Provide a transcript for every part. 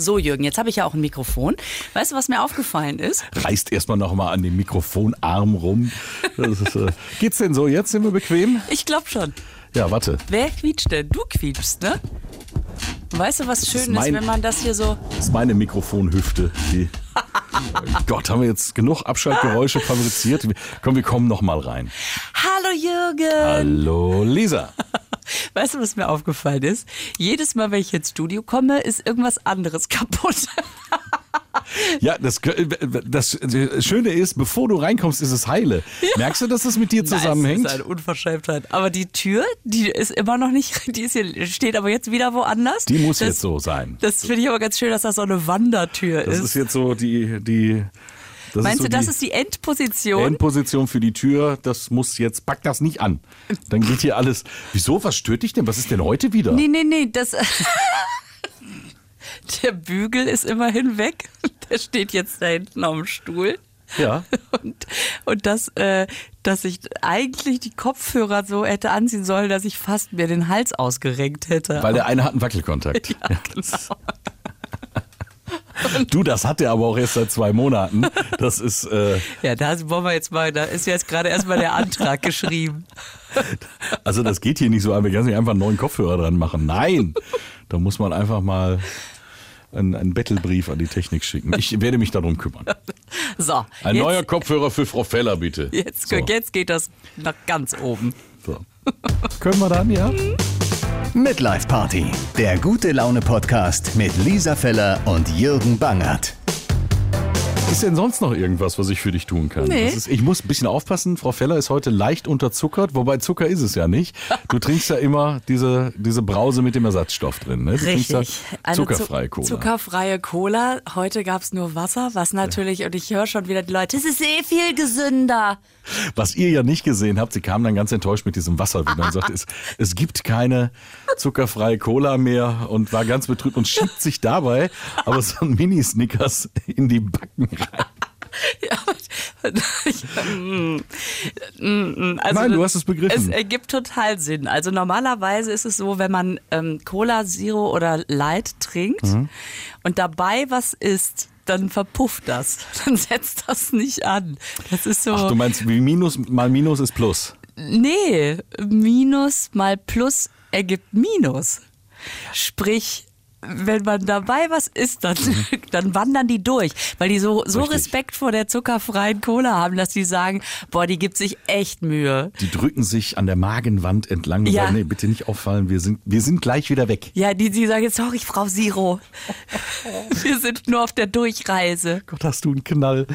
So, Jürgen, jetzt habe ich ja auch ein Mikrofon. Weißt du, was mir aufgefallen ist? Reißt erstmal noch mal an dem Mikrofonarm rum. Das ist, äh, geht's denn so? Jetzt sind wir bequem? Ich glaube schon. Ja, warte. Wer quietscht denn? Du quietschst, ne? Weißt du, was schön ist, mein- wenn man das hier so. Das ist meine Mikrofonhüfte. Die Gott, haben wir jetzt genug Abschaltgeräusche fabriziert? Komm, wir kommen noch mal rein. Hallo Jürgen! Hallo Lisa. Weißt du, was mir aufgefallen ist? Jedes Mal, wenn ich ins Studio komme, ist irgendwas anderes kaputt. Ja, das, das Schöne ist, bevor du reinkommst, ist es heile. Merkst du, dass das mit dir zusammenhängt? Das ist eine Unverschämtheit. Aber die Tür, die ist immer noch nicht, die ist hier, steht aber jetzt wieder woanders. Die muss das, jetzt so sein. Das finde ich aber ganz schön, dass das so eine Wandertür Das ist. ist jetzt so die, die das Meinst so du, das ist die Endposition? Endposition für die Tür. Das muss jetzt, pack das nicht an. Dann geht hier alles. Wieso? Was stört dich denn? Was ist denn heute wieder? nee, nee, nee, das. Der Bügel ist immerhin weg. Der steht jetzt da hinten auf dem Stuhl. Ja. Und, und das, äh, dass ich eigentlich die Kopfhörer so hätte anziehen sollen, dass ich fast mir den Hals ausgerenkt hätte. Weil der eine hat einen Wackelkontakt. ja, genau. Du, das hat der aber auch erst seit zwei Monaten. Das ist, äh, Ja, da wollen wir jetzt mal, da ist jetzt gerade erstmal der Antrag geschrieben. also das geht hier nicht so an. Wir können nicht einfach einen neuen Kopfhörer dran machen. Nein, da muss man einfach mal einen, einen Bettelbrief an die Technik schicken. Ich werde mich darum kümmern. So, Ein jetzt, neuer Kopfhörer für Frau Feller, bitte. jetzt, so, jetzt geht das nach ganz oben. so. Können wir dann, ja? Midlife Party, der gute Laune Podcast mit Lisa Feller und Jürgen Bangert. Ist denn sonst noch irgendwas, was ich für dich tun kann? Nee. Das ist, ich muss ein bisschen aufpassen. Frau Feller ist heute leicht unterzuckert, wobei Zucker ist es ja nicht. Du trinkst ja immer diese, diese Brause mit dem Ersatzstoff drin. Ne? Du trinkst Richtig. ja zuckerfreie Zu- Cola. Zuckerfreie Cola. Heute gab es nur Wasser, was natürlich, und ich höre schon wieder die Leute, es ist eh viel gesünder. Was ihr ja nicht gesehen habt, sie kam dann ganz enttäuscht mit diesem Wasser wieder und sagte, es, es gibt keine zuckerfreie Cola mehr und war ganz betrübt und schiebt sich dabei aber so ein Mini-Snickers in die Backen rein. Ja, mm, mm, mm, also Nein, du hast es begriffen. Es ergibt total Sinn. Also normalerweise ist es so, wenn man ähm, Cola Zero oder Light trinkt Mhm. und dabei was isst, dann verpufft das. Dann setzt das nicht an. Das ist so. Ach, du meinst, wie Minus mal Minus ist Plus. Nee, Minus mal Plus ergibt Minus. Sprich, wenn man dabei was isst, dann, dann wandern die durch. Weil die so, so Mhm. Richtig. Respekt vor der zuckerfreien Cola haben, dass die sagen, boah, die gibt sich echt Mühe. Die drücken sich an der Magenwand entlang und Ja. sagen, nee, bitte nicht auffallen, wir sind, wir sind gleich wieder weg. Ja, die, die sagen jetzt, sorry, Frau Zero. Wir sind nur auf der Durchreise. Gott, hast du einen Knall.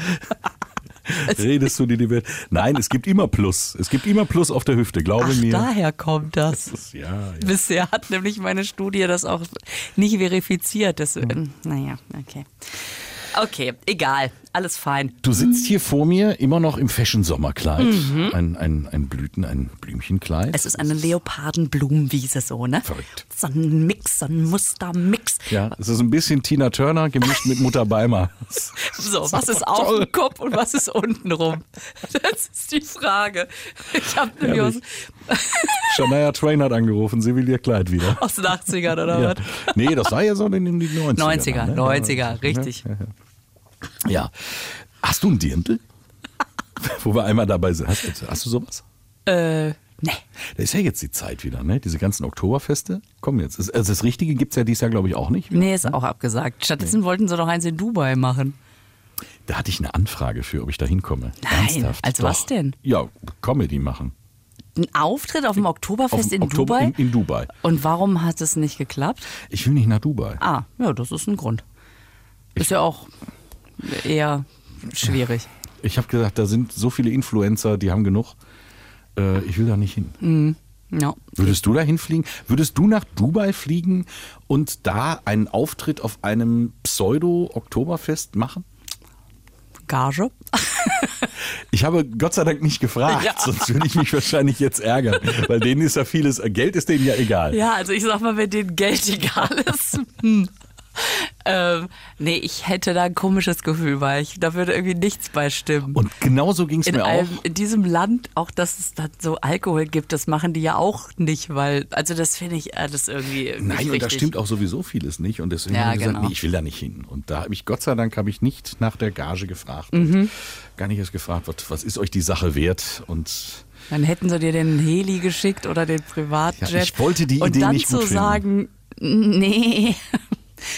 Redest du dir die Welt? Nein, es gibt immer Plus. Es gibt immer Plus auf der Hüfte, glaube Ach, mir. daher kommt das. Das ist- ja, ja. Bisher hat nämlich meine Studie das auch nicht verifiziert. Das, ähm, naja, okay. Okay, egal. Alles fein. Du sitzt hier vor mir immer noch im Fashion-Sommerkleid. Ein, ein, ein Blüten, ein Blümchenkleid. Mhm. Es ist eine Leopardenblumenwiese so, ne? Verrückt. So ein Mix, so ein Mustermix. ja, es ist ein bisschen Tina Turner gemischt mit Mutter Beimer. So, was ist auf toll. dem Kopf und was ist unten rum? Das ist die Frage. Ich habe nämlich. Shania Twain hat angerufen, sie will ihr Kleid wieder. aus den 80ern oder Ja. was? Nee, das war ja so in den 90ern. 90er, ne? 90er, richtig. Ja. Hast du einen Dirndl? Wo wir einmal dabei sind. Hast, hast du sowas? Äh, nee. Da ist ja jetzt die Zeit wieder, ne? Diese ganzen Oktoberfeste kommen jetzt. Also das Richtige gibt es ja dieses Jahr, glaube ich, auch nicht. Nee, ist auch abgesagt. Stattdessen wollten sie doch eins in Dubai machen. Da hatte ich eine Anfrage für, ob ich da hinkomme. Nein, Ernsthaft? als was denn? Ja, Comedy machen. Ein Auftritt auf dem Oktoberfest Auf in Oktober- Dubai? In, in Dubai. Und warum hat es nicht geklappt? Ich will nicht nach Dubai. Ah, ja, das ist ein Grund. Ist ja auch eher schwierig. Ich habe gesagt, da sind so viele Influencer, die haben genug. Äh, ich will da nicht hin. Ja. Würdest du da hinfliegen? Würdest du nach Dubai fliegen und da einen Auftritt auf einem Pseudo-Oktoberfest machen? Gage? Ich habe Gott sei Dank nicht gefragt, Ja. sonst würde ich mich wahrscheinlich jetzt ärgern, weil denen ist ja vieles, Geld ist denen ja egal. Ja, also ich sag mal, wenn denen Geld egal ist. Hm. Ähm, nee, ich hätte da ein komisches Gefühl bei. Ich, da würde irgendwie nichts bei stimmen. Und genauso ging es mir einem, auch. in diesem Land, auch dass es dann so Alkohol gibt, das machen die ja auch nicht, weil, also das finde ich alles irgendwie Nein, und da stimmt auch sowieso vieles nicht. Und deswegen Ja, habe ich gesagt, genau. nee, ich will da nicht hin. Und da habe ich, Gott sei Dank, habe ich nicht nach der Gage gefragt. Mhm. Und gar nicht erst gefragt, was, was ist euch die Sache wert? Und Dann hätten sie dir den Heli geschickt oder den Privatjet. Ja, ich wollte die und Idee dann nicht zu gut finden. sagen, nee.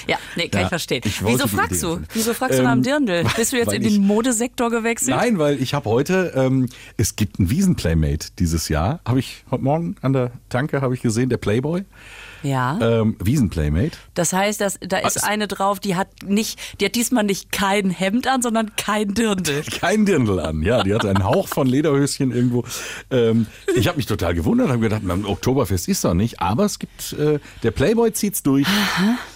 Ja, nee, kann Ja, ich verstehen. ich Wieso fragst du? Wieso fragst du Ähm, nach dem Dirndl? Bist du jetzt in ich- den Modesektor gewechselt? Nein, weil ich habe heute, ähm, es gibt ein Wiesenplaymate dieses Jahr. Habe ich heute Morgen an der Tanke habe ich gesehen, der Playboy. Ja. Ähm, Wiesenplaymate. Das heißt, dass, da ist eine drauf, die hat nicht, die hat diesmal nicht kein Hemd an, sondern kein Dirndl. Kein Dirndl an, ja. Die hat einen Hauch von Lederhöschen irgendwo. Ähm, ich habe mich total gewundert, habe gedacht, am Oktoberfest ist doch nicht. Aber es gibt, äh, der Playboy zieht's durch.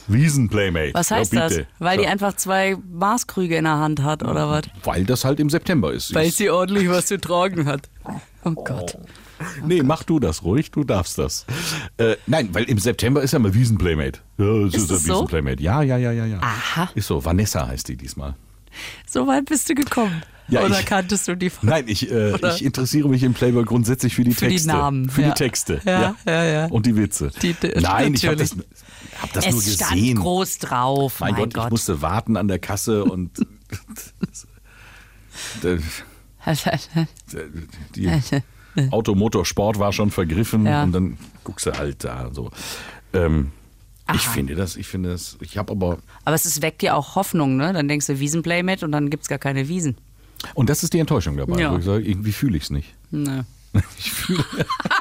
Wiesenplaymate. Was heißt ja, das? Weil die Ja, einfach zwei Maßkrüge in der Hand hat, oder was? Weil das halt im September ist. Weil sie ordentlich was zu tragen hat. Oh Gott. Nee, mach du das ruhig, du darfst das. Äh, nein, weil im September ist ja mal Wiesenplaymate. Ja, das Ist ja es so? Ja, ja, ja, ja, ja. Aha. Ist so. Vanessa heißt die diesmal. So weit bist du gekommen. Ja, oder ich- kanntest du die von Nein, ich, äh, ich interessiere mich im Playboy grundsätzlich für die Für die Texte. Namen, Für ja. die Texte. Ja, ja, ja. Und die Witze. Die- die- Nein, ich habe das, natürlich. hab das Es nur stand gesehen. groß drauf. mein, Mein, Gott, ich musste warten an der Kasse und Die Automotorsport war schon vergriffen Ja. und dann guckst du halt da so. Ähm, ich finde das, ich finde das, ich habe aber, Aber es ist, weckt dir auch Hoffnung, ne? Dann denkst du Wiesenplaymate und dann gibt's gar keine Wiesen. und das ist die Enttäuschung dabei, Ja. wo ich sage, irgendwie fühle ich es nicht. Ne. Ich fühle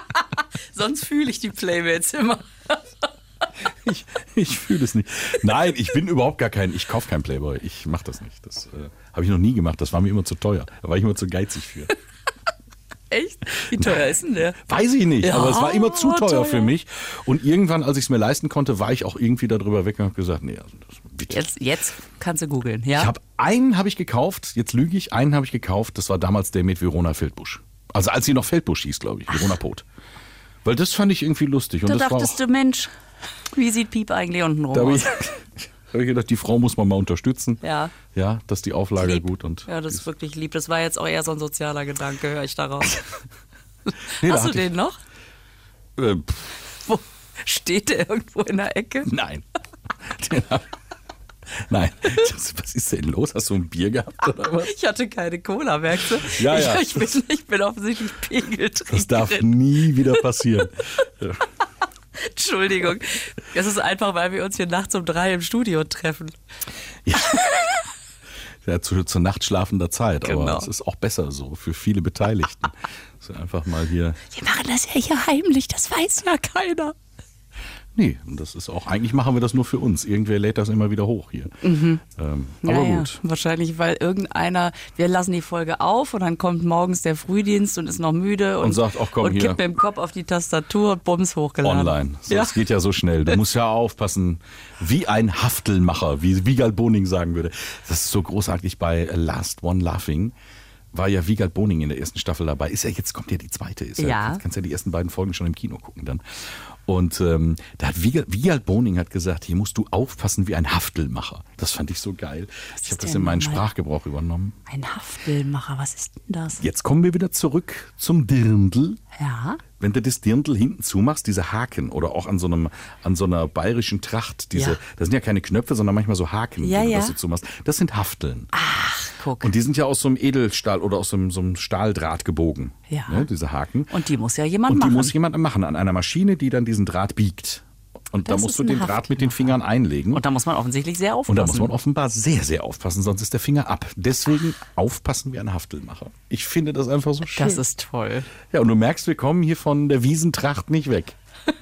Sonst fühle ich die Playmates immer. ich, ich fühl es nicht. Nein, ich bin überhaupt gar kein, ich kaufe kein Playboy. Ich mache das nicht. Das äh, habe ich noch nie gemacht. Das war mir immer zu teuer. Da war ich immer zu geizig für. Echt? Wie teuer ist denn der? Weiß ich nicht, Ja, aber es war immer zu teuer, teuer. für mich. Und irgendwann, als ich es mir leisten konnte, war ich auch irgendwie darüber weg und habe gesagt, nee, also das, bitte. Jetzt, jetzt kannst du googeln, ja? Ich habe einen habe ich gekauft, jetzt lüge ich, einen habe ich gekauft, das war damals der mit Verona Feldbusch. Also als sie noch Feldbusch hieß, glaube ich, Verona Pot. Weil das fand ich irgendwie lustig. Und da dachtest auch, du, Mensch, wie sieht Piep eigentlich unten rum aus? ich, da hab ich gedacht, die Frau muss man mal unterstützen. Ja. Ja, dass die Auflage Lieb. gut und. Ja, das ist wirklich lieb. Das war jetzt auch eher so ein sozialer Gedanke, höre ich daraus. Nee, da Hast du hatte ich- den noch? Äh, pff, Wo steht der irgendwo in der Ecke? nein. Den hab- Nein. Was ist denn los? Hast du ein Bier gehabt oder was? Ich hatte keine Cola, merkst du? Ja, ja. Ich, ich, bin, ich bin offensichtlich Pegeltrinkerin. Das darf nie wieder passieren. Entschuldigung. Das ist einfach, weil wir uns hier nachts um drei im Studio treffen. Ja. Ja, zu, zu nachtschlafender Zeit, aber Genau. es ist auch besser so für viele Beteiligten. So einfach mal hier. Wir machen das ja hier heimlich, das weiß ja keiner. Nee, und das ist auch, eigentlich machen wir das nur für uns. Irgendwer lädt das immer wieder hoch hier. Ähm, aber Naja, gut. wahrscheinlich, weil irgendeiner, wir lassen die Folge auf und dann kommt morgens der Frühdienst und ist noch müde und, Und sagt, ach komm, und hier. kippt mit dem Kopf auf die Tastatur und bums hochgeladen. Online. So, ja. Es geht ja so schnell. Du musst ja aufpassen, wie ein Haftelmacher, wie Wiegald Boning sagen würde. Das ist so großartig bei Last One Laughing. War ja Wiegald Boning in der ersten Staffel dabei. Ist ja jetzt kommt ja die zweite. Ist ja. Ja. Jetzt kannst ja die ersten beiden Folgen schon im Kino gucken dann. Und ähm, da hat Wiegald, Boning hat gesagt, hier musst du aufpassen wie ein Haftelmacher. Das fand ich so geil. ich habe das in meinen? Sprachgebrauch übernommen. Ein Haftelmacher, was ist denn das? Jetzt kommen wir wieder zurück zum Dirndl. Ja. Wenn du das Dirndl hinten zumachst, diese Haken oder auch an so einem an so einer bayerischen Tracht, diese, Ja. das sind ja keine Knöpfe, sondern manchmal so Haken, Ja, die du ja. das so zumachst. Das sind Hafteln. Ach, guck. Und die sind ja aus so einem Edelstahl oder aus so einem, so einem Stahldraht gebogen. Ja. Ne, diese Haken. Und die muss ja jemand Und die machen. muss jemand machen an einer Maschine, die dann diesen Draht biegt. Und da Das musst ist du den Draht mit den Fingern einlegen. Und da muss man offensichtlich sehr aufpassen. Und da muss man offenbar sehr, sehr aufpassen, sonst ist der Finger ab. Deswegen aufpassen wie ein Haftelmacher. Ich finde das einfach so schön. das ist toll. ja, und du merkst, wir kommen hier von der Wiesentracht nicht weg.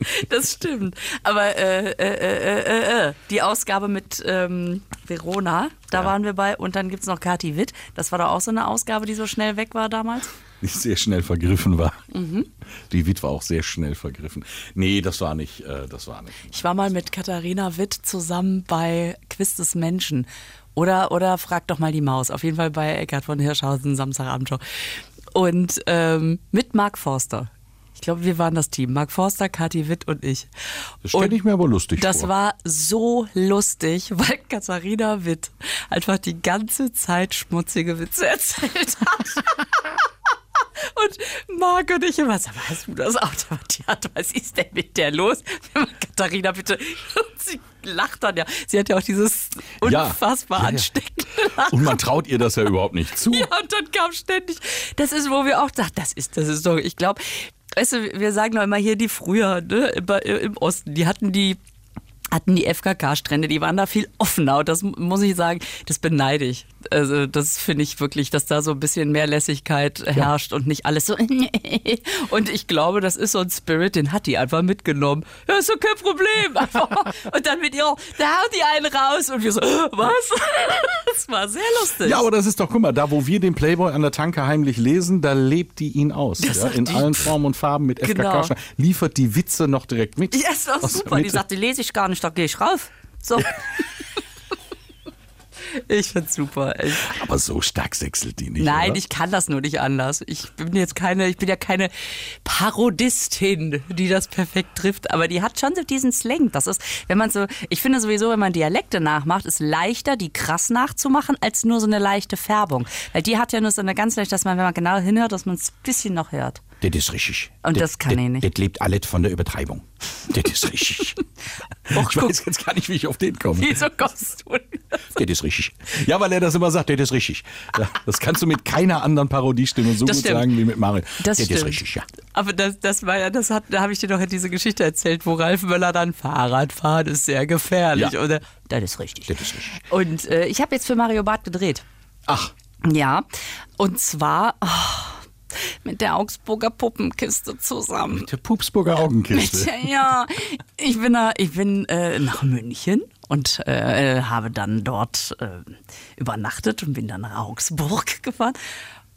Das stimmt. Aber äh, äh, äh, äh, äh, die Ausgabe mit ähm, Verona, da waren wir bei. Und dann gibt es noch Kati Witt. Das war doch auch so eine Ausgabe, die so schnell weg war damals. Die sehr schnell vergriffen war. Mhm. Die Witt war auch sehr schnell vergriffen. Nee, das war nicht, äh, das war nicht. Ich war mal mit Katharina Witt zusammen bei Quiz des Menschen. Oder, oder Frag doch mal die Maus. Auf jeden Fall bei Eckhard von Hirschhausen, Samstagabendshow. Und ähm, mit Mark Forster. Ich glaube, wir waren das Team. Mark Forster, Kathi Witt und ich. Das stelle ich mir aber lustig Das vor. war so lustig, weil Katharina Witt einfach die ganze Zeit schmutzige Witze erzählt hat. Und Marc und ich immer, sag mal, hast du das Auto? Ja, was ist denn mit der los? Katharina, bitte. Und sie lacht dann ja. Sie hat ja auch dieses Ja. unfassbar Ja, ja. ansteckende Lachen. Und man traut ihr das ja überhaupt nicht zu. Ja, und dann kam ständig, das ist, wo wir auch dachten, das ist, das ist doch, ich glaube, weißt du, wir sagen doch immer hier die früher, ne, im Osten, die hatten die, hatten die FKK-Strände, die waren da viel offener und das muss ich sagen, das beneide ich. Also das finde ich wirklich, dass da so ein bisschen mehr Lässigkeit herrscht und nicht alles so und ich glaube, das ist so ein Spirit, den hat die einfach mitgenommen. Ja, ist doch kein Problem. Und dann mit ihr, da haut die einen raus und wir so, was? Das war sehr lustig. Ja, aber das ist doch, guck mal, da wo wir den Playboy an der Tanke heimlich lesen, da lebt die ihn aus. Ja, sagt in die. allen Formen und Farben mit FKK. Genau. Liefert die Witze noch direkt mit. Ja, ist doch super. Die Mitte. sagte, lese ich gar nicht, da gehe ich rauf. So. ich find's super. Ich, Aber so stark sechselt die nicht. nein, oder? ich kann das nur nicht anders. Ich bin jetzt keine, ich bin ja keine Parodistin, die das perfekt trifft, aber die hat schon so diesen Slang. Das ist, wenn man so, ich finde sowieso, wenn man Dialekte nachmacht, ist leichter, die krass nachzumachen, als nur so eine leichte Färbung. Weil die hat ja nur so eine ganz leicht, dass man, wenn man genau hinhört, dass man es ein bisschen noch hört. Das ist richtig. Und das kann ich nicht. Das lebt alles von der Übertreibung. Das ist richtig. Och, Ich weiß jetzt gar nicht, wie ich auf den komme. Wieso kommst du? Das ist richtig. Ja, weil er das immer sagt, das ist richtig. Das kannst du mit keiner anderen Parodiestimme so Das gut stimmt. sagen wie mit Mario. Das, Das ist richtig, ja. Aber das, das war ja, das hat, da habe ich dir doch diese Geschichte erzählt, wo Ralf Möller dann Fahrrad fahren ist sehr gefährlich. Ja. Oder? Das ist richtig. Das ist richtig. Und äh, ich habe jetzt für Mario Barth gedreht. Ach, Ja. Und zwar oh, mit der Augsburger Puppenkiste zusammen. der Pupsburger Augenkiste. Ja, ich bin, da, ich bin äh, nach München und äh, habe dann dort äh, übernachtet und bin dann nach Augsburg gefahren.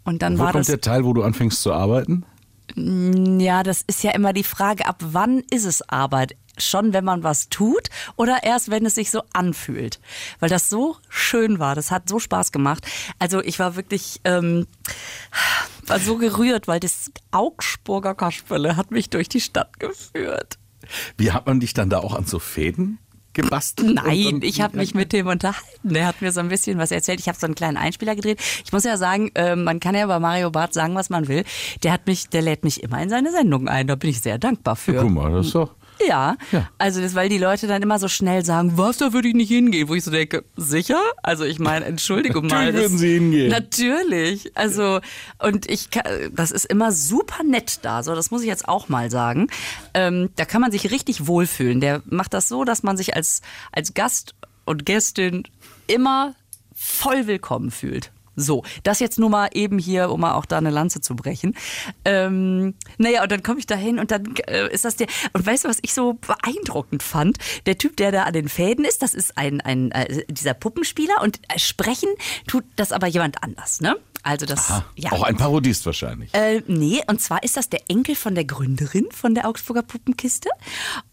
Und dann Wo war kommt das. der Teil, wo du anfängst zu arbeiten? Ja, das ist ja immer die Frage, ab wann ist es Arbeit? Schon, wenn man was tut oder erst, wenn es sich so anfühlt? Weil das so schön war, das hat so Spaß gemacht. Also ich war wirklich ähm, war so gerührt, weil das Augsburger Kasperle hat mich durch die Stadt geführt. Wie hat man dich dann da auch an so Fäden gebastelt? Nein, ich habe mich mit dem unterhalten. Der hat mir so ein bisschen was erzählt. Ich habe so einen kleinen Einspieler gedreht. Ich muss ja sagen, äh, man kann ja bei Mario Barth sagen, was man will. Der hat mich, der lädt mich immer in seine Sendung ein. Da bin ich sehr dankbar für. Guck mal, das ist doch. Ja, Ja. also das, weil die Leute dann immer so schnell sagen, was, da würde ich nicht hingehen, wo ich so denke, sicher? Also ich meine, Entschuldigung mal. Natürlich würden Sie hingehen. Natürlich, also und ich, das ist immer super nett da, so das muss ich jetzt auch mal sagen. Ähm, da kann man sich richtig wohlfühlen. Der macht das so, dass man sich als, als Gast und Gästin immer voll willkommen fühlt. So, das jetzt nur mal eben hier, um mal auch da eine Lanze zu brechen. Ähm, naja, und dann komme ich da hin und dann äh, ist das der. Und weißt du, was ich so beeindruckend fand? Der Typ, der da an den Fäden ist, das ist ein, ein äh, dieser Puppenspieler und äh, sprechen tut das aber jemand anders, ne? Also das, ja. Auch ein Parodist wahrscheinlich. Äh, nee, und zwar ist das der Enkel von der Gründerin von der Augsburger Puppenkiste.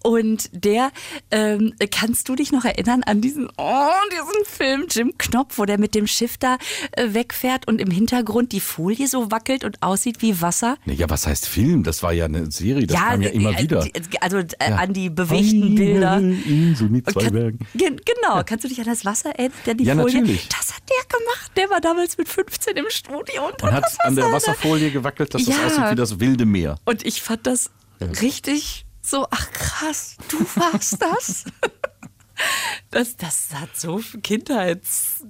Und der, ähm, kannst du dich noch erinnern an diesen, oh, diesen Film Jim Knopf, wo der mit dem Schiff da äh, wegfährt und im Hintergrund die Folie so wackelt und aussieht wie Wasser? Ja, was heißt Film? Das war ja eine Serie, das kam ja immer äh, wieder. Also äh, an die bewegten Bilder. Insel mit zwei Bergen. Gen- Genau, kannst du dich an das Wasser erinnern? Der die Ja, Folie? natürlich. Das hat der gemacht. Der war damals mit 15 im Studio und, Und hat an der Wasser- Wasserfolie gewackelt, dass das Ja. aussieht wie das wilde Meer. Und ich fand das richtig so, ach krass, du warst das. Das, das hat so Kindheits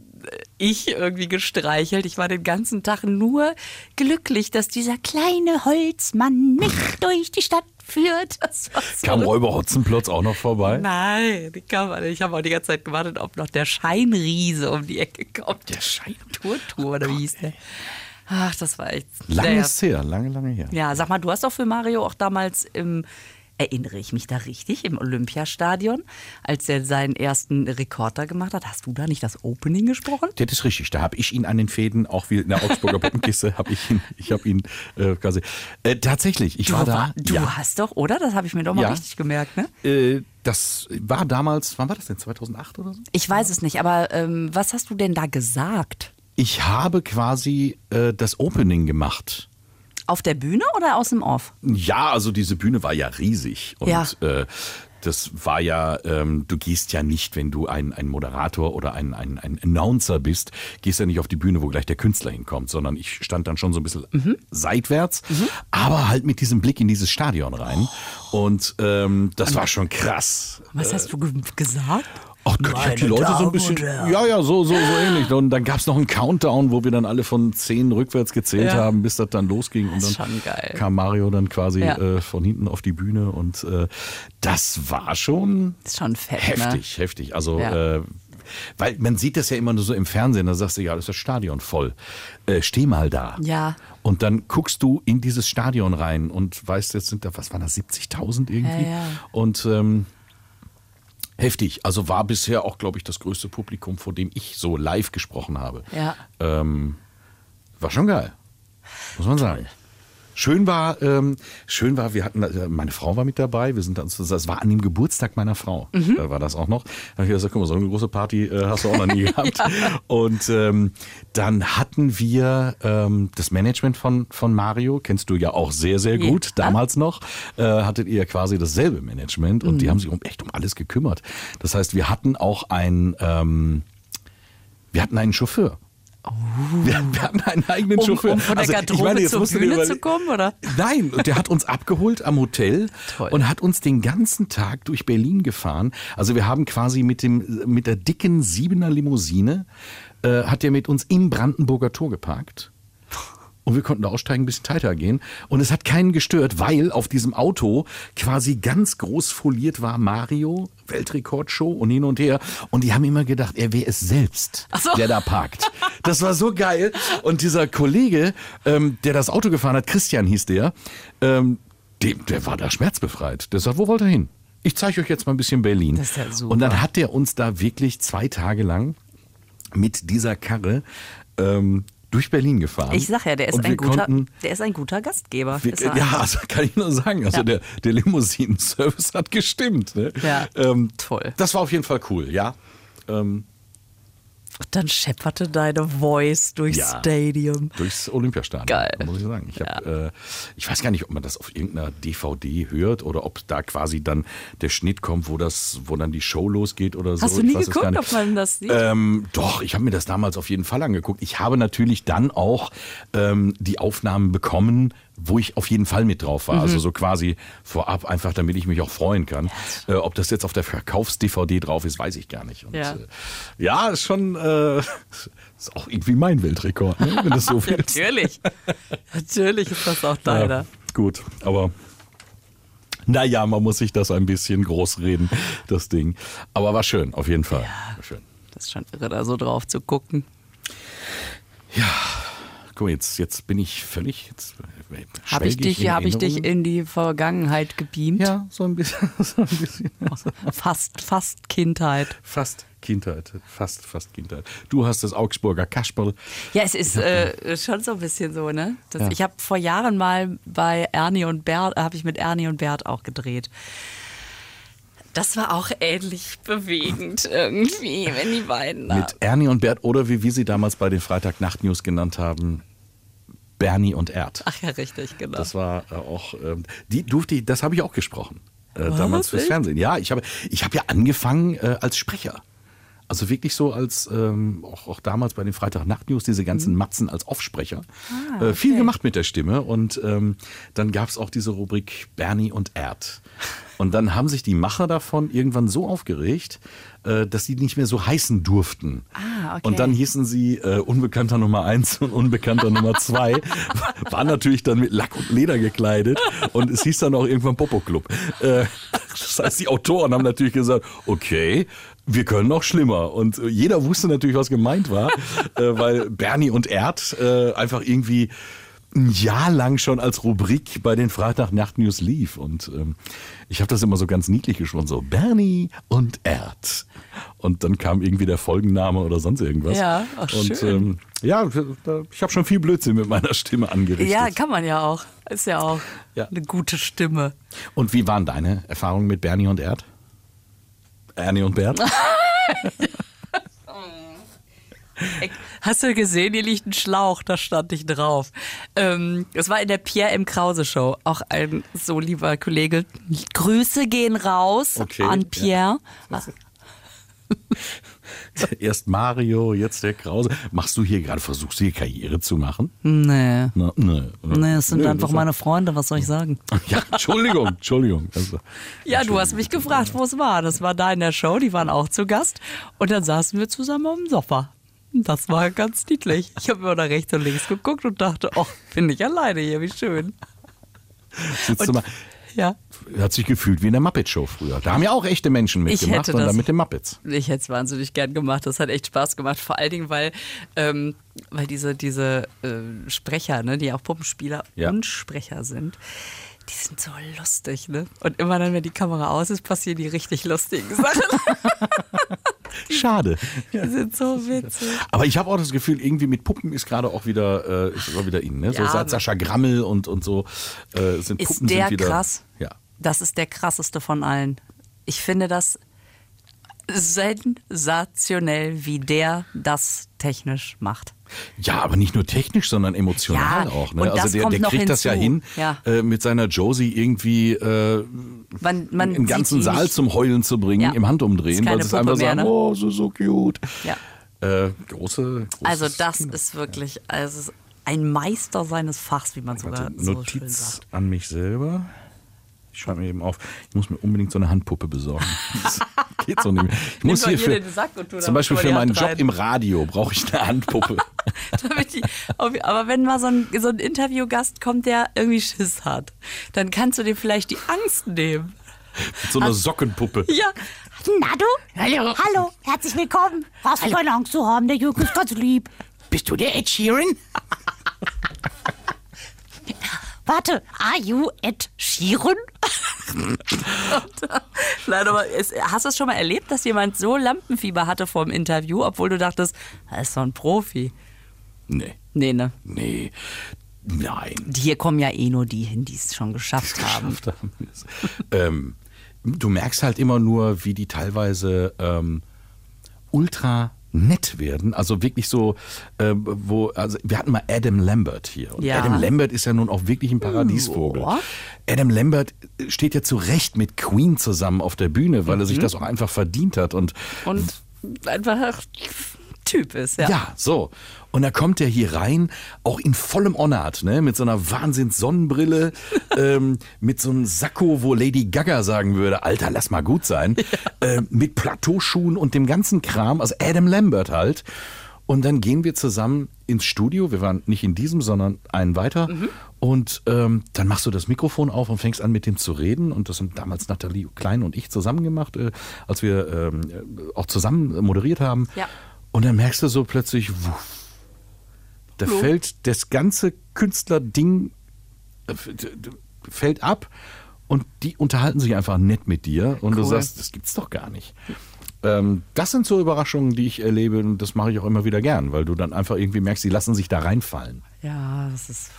ich irgendwie gestreichelt. Ich war den ganzen Tag nur glücklich, dass dieser kleine Holzmann mich durch die Stadt führt. So Kam Räuber Hotzenplotz auch noch vorbei? Nein, die kam alle. Ich habe auch die ganze Zeit gewartet, ob noch der Scheinriese um die Ecke kommt. Der Schein. Tour-Tour oder wie hieß der? Ach, das war echt. Lange ist her, lange, lange her. Ja, sag mal, du hast doch für Mario auch damals im, erinnere ich mich da richtig, im Olympiastadion, als er seinen ersten Rekorder gemacht hat. Hast du da nicht das Opening gesprochen? Das ist richtig. Da habe ich ihn an den Fäden, auch wie in der Augsburger Puppenkiste, habe ich ihn, ich habe ihn äh, quasi. Äh, tatsächlich, ich Du, war da. du ja. hast doch, oder? Das habe ich mir doch mal Ja. richtig gemerkt, ne? Äh, das war damals, wann war das denn? 2008 oder so? Ich weiß es nicht, aber ähm, was hast du denn da gesagt? Ich habe quasi äh, das Opening gemacht. Auf der Bühne oder aus dem Off? Ja, also diese Bühne war ja riesig. Und Ja. Äh, das war ja, ähm, du gehst ja nicht, wenn du ein, ein Moderator oder ein, ein, ein Announcer bist, gehst ja nicht auf die Bühne, wo gleich der Künstler hinkommt, sondern ich stand dann schon so ein bisschen Mhm. seitwärts, aber halt mit diesem Blick in dieses Stadion rein. Und ähm, das war schon krass. Was hast du ge gesagt? Ach Gott, ich hab die Leute so ein bisschen. Ja, ja, so, so, so ähnlich. Und dann gab's noch einen Countdown, wo wir dann alle von zehn rückwärts gezählt Ja. haben, bis das dann losging. Und dann ist schon geil. kam Mario dann quasi Ja. äh, von hinten auf die Bühne. Und äh, das war schon Ist schon fett, heftig, heftig. Also, Ja. äh, weil man sieht das ja immer nur so im Fernsehen, da sagst du, ja, das ist das Stadion voll. Äh, steh mal da. Ja. Und dann guckst du in dieses Stadion rein und weißt, jetzt sind da, was waren das, 70.000 irgendwie? Ja, ja. Und ähm, heftig. Also war bisher auch, glaube ich, das größte Publikum, vor dem ich so live gesprochen habe. Ja. Ähm, war schon geil. Muss man sagen. Schön war, ähm, schön war, wir hatten, äh, meine Frau war mit dabei, wir sind dann, das war an dem Geburtstag meiner Frau, Mhm. da war das auch noch. Da habe ich gesagt, guck mal, so eine große Party äh, hast du auch noch nie gehabt. Und ähm, dann hatten wir ähm, das Management von, von Mario, kennst du ja auch sehr, sehr gut, Ja. damals noch, äh, hattet ihr quasi dasselbe Management und die Mhm. haben sich um echt um alles gekümmert. Das heißt, wir hatten auch ein, ähm, wir hatten einen Chauffeur. Wir, wir hatten einen eigenen Um, Chauffeur. um von der Also, Garderobe meine, jetzt zur Bühne zu kommen, oder? Nein, und der hat uns abgeholt am Hotel Toll. und hat uns den ganzen Tag durch Berlin gefahren. Also wir haben quasi mit dem mit der dicken Siebener Limousine äh, hat er mit uns im Brandenburger Tor geparkt. Und wir konnten da aussteigen, ein bisschen tighter gehen. Und es hat keinen gestört, weil auf diesem Auto quasi ganz groß foliert war Mario, Weltrekordshow und hin und her. Und die haben immer gedacht, er wäre es selbst, so. der da parkt. Das war so geil. Und dieser Kollege, ähm, der das Auto gefahren hat, Christian hieß der, ähm, dem, der war da schmerzbefreit. Der sagt, wo wollt ihr hin? Ich zeige euch jetzt mal ein bisschen Berlin. Das ist ja super. Und dann hat der uns da wirklich zwei Tage lang mit dieser Karre ähm, durch Berlin gefahren. Ich sag ja, der ist, ein guter, konnten, der ist ein guter Gastgeber. wir, ja, also kann ich nur sagen. Also Ja. der, der Limousinen-Service hat gestimmt. Ne? Ja, ähm, toll. Das war auf jeden Fall cool, ja. Ähm, Und dann schepperte deine Voice durchs Ja. Stadium. durchs Olympiastadion. Geil. Muss ich sagen. Ich, Ja. hab, äh, ich weiß gar nicht, ob man das auf irgendeiner DVD hört oder ob da quasi dann der Schnitt kommt, wo das, wo dann die Show losgeht oder so. Hast du nie geguckt, ob man das sieht? Ähm, doch, ich habe mir das damals auf jeden Fall angeguckt. Ich habe natürlich dann auch ähm, die Aufnahmen bekommen, wo ich auf jeden Fall mit drauf war. Mhm. Also so quasi vorab, einfach damit ich mich auch freuen kann. Äh, ob das jetzt auf der Verkaufs-DVD drauf ist, weiß ich gar nicht. Und, Ja. äh, ja, ist schon äh, ist auch irgendwie mein Weltrekord, ne, wenn das so viel ist. Natürlich. Natürlich ist das auch deiner. Ja, gut, aber naja, man muss sich das ein bisschen groß reden, das Ding. Aber war schön, auf jeden Fall. War schön. Das ist schon irre, da so drauf zu gucken. Guck mal, jetzt, jetzt bin ich völlig. Jetzt äh, Habe ich, dich, in hab ich dich in die Vergangenheit gebeamt? Ja, so ein bisschen. So ein bisschen. Fast, fast Kindheit. Fast Kindheit. Fast, fast Kindheit. Du hast das Augsburger Kasperl. Ja, es ist äh, schon so ein bisschen so, ne? Das, Ja. Ich habe vor Jahren mal bei Ernie und Bert, habe ich mit Ernie und Bert auch gedreht. Das war auch ähnlich bewegend irgendwie, wenn die beiden. Mit Ernie und Bert oder wie wir sie damals bei den Freitag-Nacht-News genannt haben, Bernie und Erd. Ach ja, richtig, genau. Das war äh, auch, ähm, die durfte ich, das habe ich auch gesprochen. Äh, damals fürs? Fernsehen. Ja, ich habe, ich habe ja angefangen äh, als Sprecher. Also wirklich so als, ähm, auch, auch damals bei den Freitag-Nacht-News, diese ganzen Matzen als Offsprecher. äh, viel gemacht mit der Stimme. Und ähm, dann gab es auch diese Rubrik Bernie und Erd. Und dann haben sich die Macher davon irgendwann so aufgeregt, äh, dass sie nicht mehr so heißen durften. Ah, okay. Und dann hießen sie äh, Unbekannter Nummer eins und Unbekannter Nummer zwei. War natürlich dann mit Lack und Leder gekleidet. Und es hieß dann auch irgendwann Popo Club. Äh, das heißt, die Autoren haben natürlich gesagt, okay, wir können noch schlimmer. Und äh, jeder wusste natürlich, was gemeint war, äh, weil Bernie und Erd äh, einfach irgendwie ein Jahr lang schon als Rubrik bei den Freitag-Nacht-News lief. Und ähm, ich habe das immer so ganz niedlich gesprochen, so Bernie und Erd. Und dann kam irgendwie der Folgenname oder sonst irgendwas. Ja, ach, Und schön. ähm, ja, ich habe schon viel Blödsinn mit meiner Stimme angerichtet. ja, kann man ja auch. Ist ja auch Ja. eine gute Stimme. und wie waren deine Erfahrungen mit Bernie und Erd? Ernie und Bert? Hast du gesehen, hier liegt ein Schlauch, da stand ich drauf. Ähm, es war in der Pierre M. Krause Show. Auch ein so lieber Kollege. Grüße gehen raus Okay, an ja. Pierre. Erst Mario, jetzt der Krause. Machst du hier gerade, versuchst du hier Karriere zu machen? Nee. Na, nee. Nee, es sind Nö, einfach das- meine Freunde, was soll ich sagen? Ja, Entschuldigung, Entschuldigung. Also, Ja, du hast mich gefragt, wo es war. Das war da in der Show, die waren auch zu Gast. Und dann saßen wir zusammen am Sofa. Das war ganz niedlich. Ich habe immer nach rechts und links geguckt und dachte, oh, bin ich alleine hier, wie schön. sitzt du mal, Ja, hat sich gefühlt wie in der Muppet Show früher. Da haben ja auch echte Menschen mitgemacht und das- dann mit den Muppets. ich hätte es wahnsinnig gern gemacht. Das hat echt Spaß gemacht. Vor allen Dingen, weil, ähm, weil diese, diese äh, Sprecher, ne, die auch Puppenspieler Ja. und Sprecher sind, die sind so lustig, ne? Und immer dann, wenn die Kamera aus ist, passieren die richtig lustigen Sachen. Schade. Die sind so witzig. Aber ich habe auch das Gefühl, irgendwie mit Puppen ist gerade auch wieder, äh, ist auch wieder in. Ne? So Ja, Sascha Grammel und, und so äh, sind Ist Puppen der sind wieder. krass? Ja. Das ist der krasseste von allen. Ich finde das sensationell, wie der das technisch macht. Ja, aber nicht nur technisch, sondern emotional Ja, auch. Ne? Also der, der kriegt das ja hin. Ja. Äh, mit seiner Josie irgendwie äh, Man, man im ganzen Saal nicht. zum Heulen zu bringen, Ja. im Handumdrehen, weil sie es einfach mehr, sagen, ne? oh, so, so cute. Äh, große, Also das Kino. ist wirklich also ist ein Meister seines Fachs, wie man sogar Warte, so schön Notiz sagt. an mich selber. Ich schreibe mir eben auf, ich muss mir unbedingt so eine Handpuppe besorgen. Das geht so nicht mehr. Ich muss hier hier für, den Sack und tu da zum Beispiel mal für meinen Job im Radio brauche ich eine Handpuppe. Die, aber wenn mal so ein, so ein Interviewgast kommt, der irgendwie Schiss hat, dann kannst du dir vielleicht die Angst nehmen. Mit so einer Sockenpuppe. Ja, Na du? Hallo. Hallo, herzlich willkommen. Was für keine Angst zu haben, der Jürgen ist ganz lieb. Bist du der Ed Sheeran? Warte, are you Ed Sheeran? Nein, aber es, hast du es schon mal erlebt, dass jemand so Lampenfieber hatte vor dem Interview, obwohl du dachtest, er ist doch ein Profi? Nee, Nee, ne? nee, nein. Hier kommen ja eh nur die hin, die es schon geschafft haben. geschafft haben. ähm, du merkst halt immer nur, wie die teilweise ähm, ultra nett werden. Also wirklich so, ähm, wo, also wir hatten mal Adam Lambert hier. Und Ja. Adam Lambert ist ja nun auch wirklich ein Paradiesvogel. Ja. Adam Lambert steht ja zu Recht mit Queen zusammen auf der Bühne, weil er Mhm. sich das auch einfach verdient hat. Und Und einfach Typ ist, ja. ja, so. Und da kommt er hier rein, auch in vollem Ornat, ne? mit so einer Wahnsinns-Sonnenbrille, ähm, mit so einem Sakko, wo Lady Gaga sagen würde, Alter, lass mal gut sein, äh, mit Plateauschuhen und dem ganzen Kram, also Adam Lambert halt. Und dann gehen wir zusammen ins Studio, wir waren nicht in diesem, sondern einen weiter. Und ähm, dann machst du das Mikrofon auf und fängst an mit dem zu reden. Und das sind damals Nathalie Klein und ich zusammen gemacht, äh, als wir ähm, äh, auch zusammen moderiert haben. Ja. Und dann merkst du so plötzlich, wuff, da fällt das ganze Künstlerding äh, fällt ab und die unterhalten sich einfach nett mit dir und du Cool. sagst, das gibt's doch gar nicht. Ähm, das sind so Überraschungen, die ich erlebe und das mache ich auch immer wieder gern, weil du dann einfach irgendwie merkst, die lassen sich da reinfallen. Ja, das ist,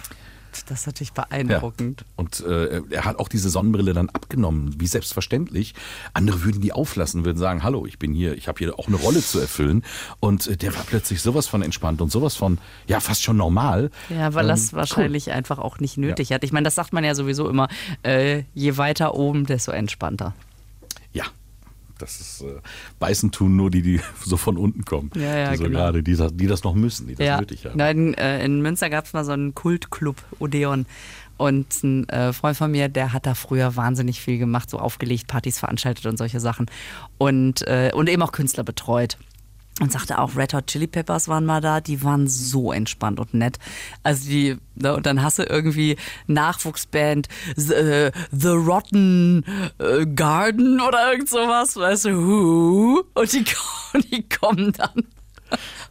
das ist natürlich Ja. beeindruckend. Und äh, er hat auch diese Sonnenbrille dann abgenommen, wie selbstverständlich. Andere würden die auflassen, würden sagen, hallo, ich bin hier, ich habe hier auch eine Rolle zu erfüllen. Und äh, der war plötzlich sowas von entspannt und sowas von, ja, fast schon normal. Ja, weil Ähm, das wahrscheinlich einfach auch nicht nötig hat. Ich meine, das sagt man ja sowieso immer, äh, je weiter oben, desto entspannter. Das ist äh, beißen tun nur die, die so von unten kommen. Ja, ja, die so genau. gerade, die, das- die das noch müssen, die das ja. nötig haben. Nein, äh, in Münster gab es mal so einen Kultclub, Odeon. Und ein äh, Freund von mir, der hat da früher wahnsinnig viel gemacht, so aufgelegt, Partys veranstaltet und solche Sachen. Und, äh, und eben auch Künstler betreut. Und sagte auch, Red Hot Chili Peppers waren mal da, die waren so entspannt und nett. Also die, ne, und dann hast du irgendwie Nachwuchsband The, äh, The Rotten äh, Garden oder irgend sowas, weißt du, who? Und die, die kommen dann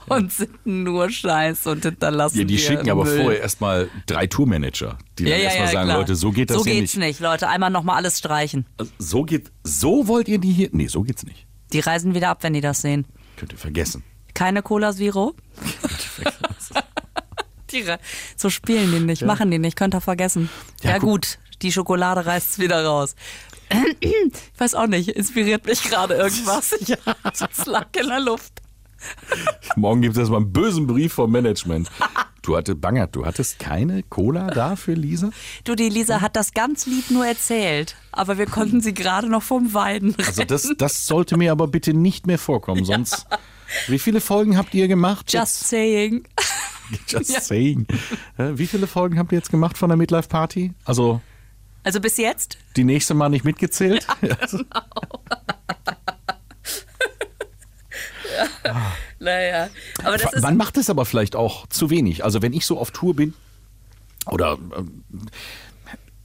und sind nur Scheiß und hinterlassen Ja, die schicken aber Müll. vorher erstmal drei Tourmanager, die Ja, dann ja, erstmal ja, sagen, klar. Leute, so geht das so hier geht's nicht. nicht. Leute. Einmal nochmal alles streichen. Also, So geht, so wollt ihr die hier? Nee, so geht's nicht. Die reisen wieder ab, wenn die das sehen. Könnt ihr vergessen. Keine Cola Zero. die, re- so spielen die nicht, machen die nicht, könnt ihr vergessen. Ja, Ja, gut, die Schokolade reißt wieder raus. Ich weiß auch nicht, inspiriert mich gerade irgendwas. Ja, das lag in der Luft. Morgen gibt es erstmal einen bösen Brief vom Management. Du hattest, Bangert, du hattest keine Cola da für Lisa? Du, die Lisa hat das ganz lieb nur erzählt, aber wir konnten sie gerade noch vom Weiden Also das, das sollte mir aber bitte nicht mehr vorkommen, sonst... Wie viele Folgen habt ihr gemacht? Just saying. Just saying. Äh, Wie viele Folgen habt ihr jetzt gemacht von der Midlife Party? Also Also bis jetzt? die nächste Mal nicht mitgezählt? Naja. Aber das ist. Man macht es aber vielleicht auch zu wenig. Also wenn ich so auf Tour bin oder ähm,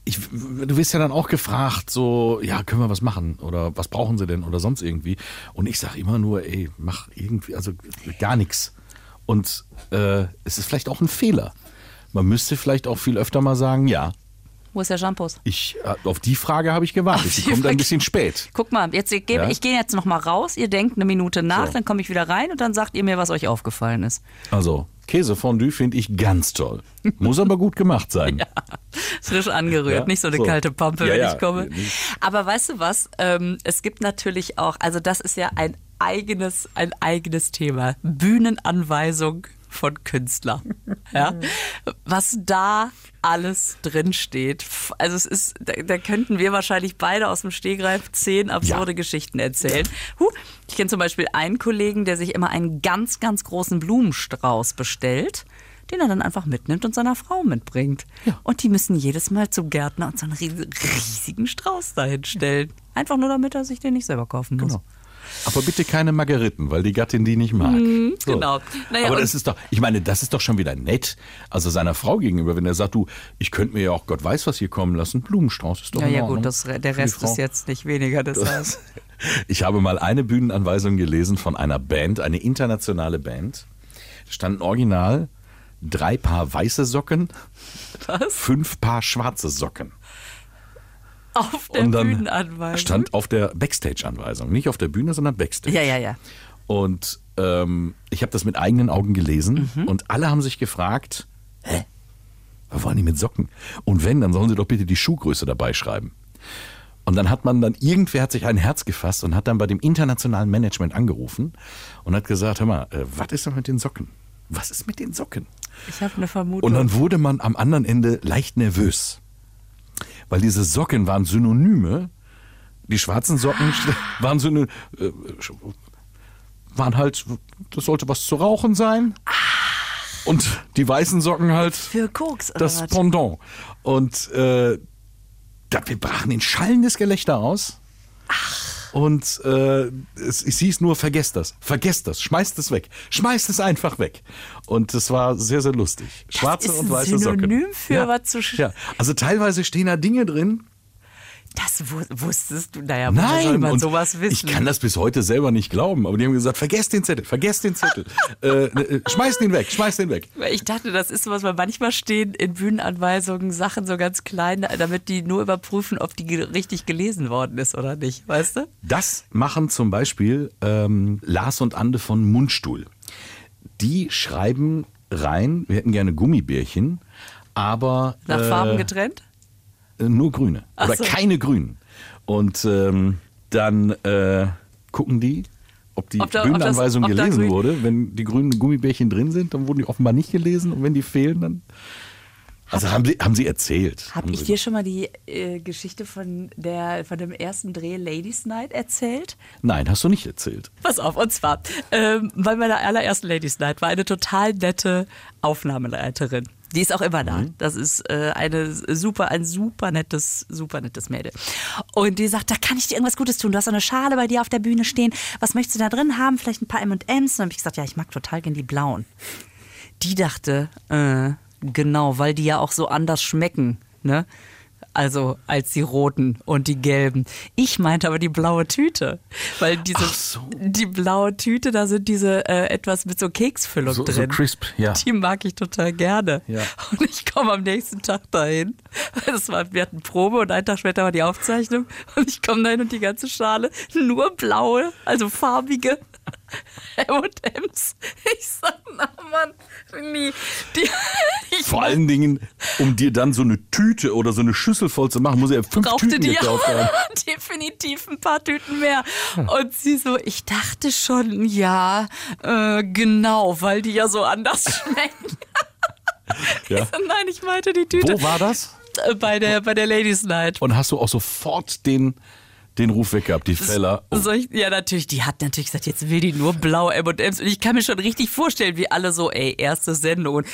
ich, du wirst ja dann auch gefragt, so, ja, können wir was machen oder was brauchen sie denn oder sonst irgendwie. Und ich sage immer nur, ey, mach irgendwie, also gar nichts. Und äh, es ist vielleicht auch ein Fehler. Man müsste vielleicht auch viel öfter mal sagen, ja, Wo ist der Shampoos? ich, äh, auf die Frage habe ich gewartet. Auf Die die kommt ein bisschen spät. Guck mal, jetzt ich gehe Ja? ich gehe jetzt noch mal raus. Ihr denkt eine Minute nach, So. dann komme ich wieder rein und dann sagt ihr mir, was euch aufgefallen ist. Also, Käsefondue finde ich ganz toll. Muss aber gut gemacht sein. Frisch angerührt, Ja, nicht so eine so. kalte Pampe, Ja, wenn ja. ich komme. Aber weißt du was? Ähm, es gibt natürlich auch, also das ist ja ein eigenes, ein eigenes Thema. Bühnenanweisung von Künstlern. Ja? Was da alles drin steht. F- Also es ist, da, da könnten wir wahrscheinlich beide aus dem Stegreif zehn absurde Geschichten erzählen. Huh. Ich kenne zum Beispiel einen Kollegen, der sich immer einen ganz, ganz großen Blumenstrauß bestellt den er dann einfach mitnimmt und seiner Frau mitbringt. Und die müssen jedes Mal zum Gärtner und so einen ries- riesigen Strauß dahin stellen. Einfach nur, damit er sich den nicht selber kaufen muss. Genau. Aber bitte keine Margeriten, weil die Gattin die nicht mag. So. genau. Naja, Aber das ist doch, ich meine, das ist doch schon wieder nett. Also seiner Frau gegenüber, wenn er sagt, du, ich könnte mir ja auch Gott weiß was hier kommen lassen. Blumenstrauß ist doch Ja, ja gut, das, der Rest ist jetzt nicht weniger. Das heißt, Ich habe mal eine Bühnenanweisung gelesen von einer Band, eine internationale Band. Da Standen original drei Paar weiße Socken, was? fünf Paar schwarze Socken. Auf der Und dann Bühnenanweisung. stand auf der Backstage-Anweisung. Nicht auf der Bühne, sondern Backstage. ja, ja, ja. Und ähm, ich habe das mit eigenen Augen gelesen Mhm. und alle haben sich gefragt, hä, was wollen die mit Socken? Und wenn, dann sollen sie doch bitte die Schuhgröße dabei schreiben. Und dann hat man dann, irgendwer hat sich ein Herz gefasst und hat dann bei dem internationalen Management angerufen und hat gesagt, hör mal, äh, was ist denn mit den Socken? Was ist mit den Socken? Ich habe eine Vermutung. Und dann wurde man am anderen Ende leicht nervös. Weil diese Socken waren Synonyme. Die schwarzen Socken waren so eine, äh, waren halt, das sollte was zu rauchen sein. Und die weißen Socken halt Für Koks oder das was? Pendant. Und äh, da, wir brachen in schallendes Gelächter aus. Und äh, es, es hieß nur, vergesst das, vergesst das, schmeißt es weg, schmeißt es einfach weg. Und das war sehr, sehr lustig. Schwarze und weiße Socken. Synonym für was zu sch- Ja, also teilweise stehen da Dinge drin. Das wu- wusstest du. Naja, woher soll Nein, man sowas wissen? ich kann das bis heute selber nicht glauben. Aber die haben gesagt, vergesst den Zettel, vergesst den Zettel, äh, äh, schmeißt ihn weg, schmeißt den weg. Ich dachte, das ist was, weil manchmal stehen in Bühnenanweisungen Sachen so ganz klein, damit die nur überprüfen, ob die richtig gelesen worden ist oder nicht, weißt du? Das machen zum Beispiel ähm, Lars und Ande von Mundstuhl. Die schreiben rein, wir hätten gerne Gummibärchen, aber Nach äh, Farben getrennt? Äh, nur grüne Ach oder so. keine grünen. Und ähm, dann äh, gucken die, ob die Ob da- ob das- Bühnenanweisung ob gelesen wurde. Wenn die grünen Gummibärchen drin sind, dann wurden die offenbar nicht gelesen und wenn die fehlen, dann. Also haben sie, haben sie erzählt. Habe Haben ich dir schon mal die äh, Geschichte von, der, von dem ersten Dreh Ladies Night erzählt? Nein, hast du nicht erzählt. Pass auf, und zwar, ähm, bei meiner allerersten Ladies Night war eine total nette Aufnahmeleiterin. Die ist auch immer da. Das ist äh, eine super, ein super nettes, super nettes Mädel. Und die sagt, da kann ich dir irgendwas Gutes tun. Du hast so eine Schale bei dir auf der Bühne stehen. Was möchtest du da drin haben? Vielleicht ein paar M&M's? Und dann habe ich gesagt, ja, ich mag total gern die blauen. Die dachte, äh, genau, weil die ja auch so anders schmecken, ne? Also als die roten und die gelben. Ich meinte aber die blaue Tüte, weil diese so. die blaue Tüte, da sind diese äh, etwas mit so Keksfüllung So- so drin. crisp, ja. Die mag ich total gerne. Ja. Und ich komme am nächsten Tag dahin. Das war, wir hatten Probe und einen Tag später war die Aufzeichnung. Und ich komme dahin und die ganze Schale nur blaue, also farbige M&M's. Ich sag, na Mann, nie. Die, Vor allen Dingen, um dir dann so eine Tüte oder so eine Schüssel voll zu machen, muss er fünf brauchte Tüten die gekauft haben. definitiv ein paar Tüten mehr. Und sie so, ich dachte schon, ja, äh, genau, weil die ja so anders schmecken. Ja. Ich so, Nein, ich meinte die Tüte Wo war das? Äh, bei der, bei der Ladies Night. Und hast du auch sofort den, den Ruf weg gehabt, die Feller? Ich, ja, natürlich, die hat natürlich gesagt, jetzt will die nur blaue M&M's. Und ich kann mir schon richtig vorstellen, wie alle so, ey, erste Sendung und,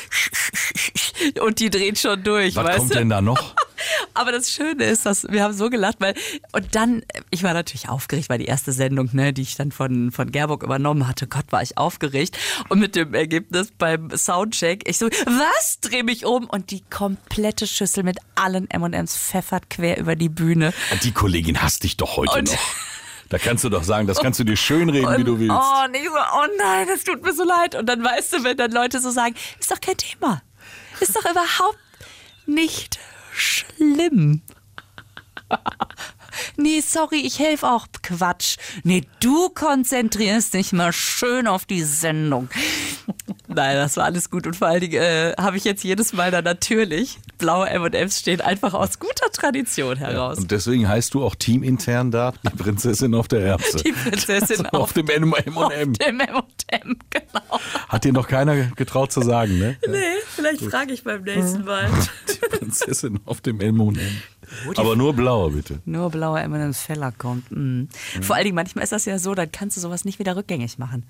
und die dreht schon durch, Was kommt du? denn da noch? Aber das Schöne ist, dass wir haben so gelacht, weil und dann, ich war natürlich aufgeregt, weil die erste Sendung, ne, die ich dann von von Gerburg übernommen hatte, Gott, war ich aufgeregt und mit dem Ergebnis beim Soundcheck, ich so, was, dreh mich um und die komplette Schüssel mit allen M&M's pfeffert quer über die Bühne. Die Kollegin hasst dich doch heute Und- noch. Da kannst du doch sagen, das kannst du dir schönreden, wie Und- du willst. Oh, und ich so, oh nein, das tut mir so leid. Und dann weißt du, wenn dann Leute so sagen, ist doch kein Thema. Ist doch überhaupt nicht schlimm. Nee, sorry, ich helfe auch. Quatsch. Nee, du konzentrierst dich mal schön auf die Sendung. Nein, das war alles gut. Und vor allen Dingen äh, habe ich jetzt jedes Mal dann natürlich, blaue M&M's stehen einfach aus guter Tradition heraus. Und deswegen heißt du auch teamintern da die Prinzessin auf der Erbse. die Prinzessin auf, auf, dem M&M. auf dem M&M, genau. Hat dir noch keiner getraut zu sagen, ne? Nee, vielleicht frage ich beim nächsten Mal. Die Prinzessin auf dem M&M. Aber nur blau, bitte. Nur blauer M&M's Feller kommt. Mm. Vor allen Dingen, manchmal ist das ja so, dann kannst du sowas nicht wieder rückgängig machen.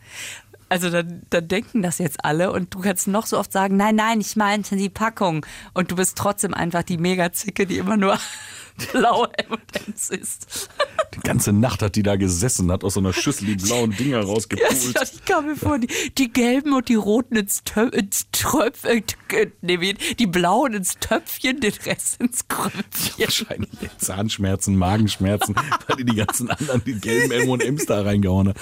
Also dann, dann denken das jetzt alle und du kannst noch so oft sagen, nein, nein, ich meinte die Packung. Und du bist trotzdem einfach die Megazicke, die immer nur blaue M&M's isst. Die ganze Nacht hat die da gesessen, hat aus so einer Schüssel die blauen Dinger Ja, rausgepult. ich kam mir vor, die, die gelben und die roten ins, Tö ins Tröpf, äh, äh, nee, die blauen ins Töpfchen, den Rest ins Kröpfchen. Wahrscheinlich Zahnschmerzen, Magenschmerzen, weil die die ganzen anderen, die gelben M&M's da reingehauen hat.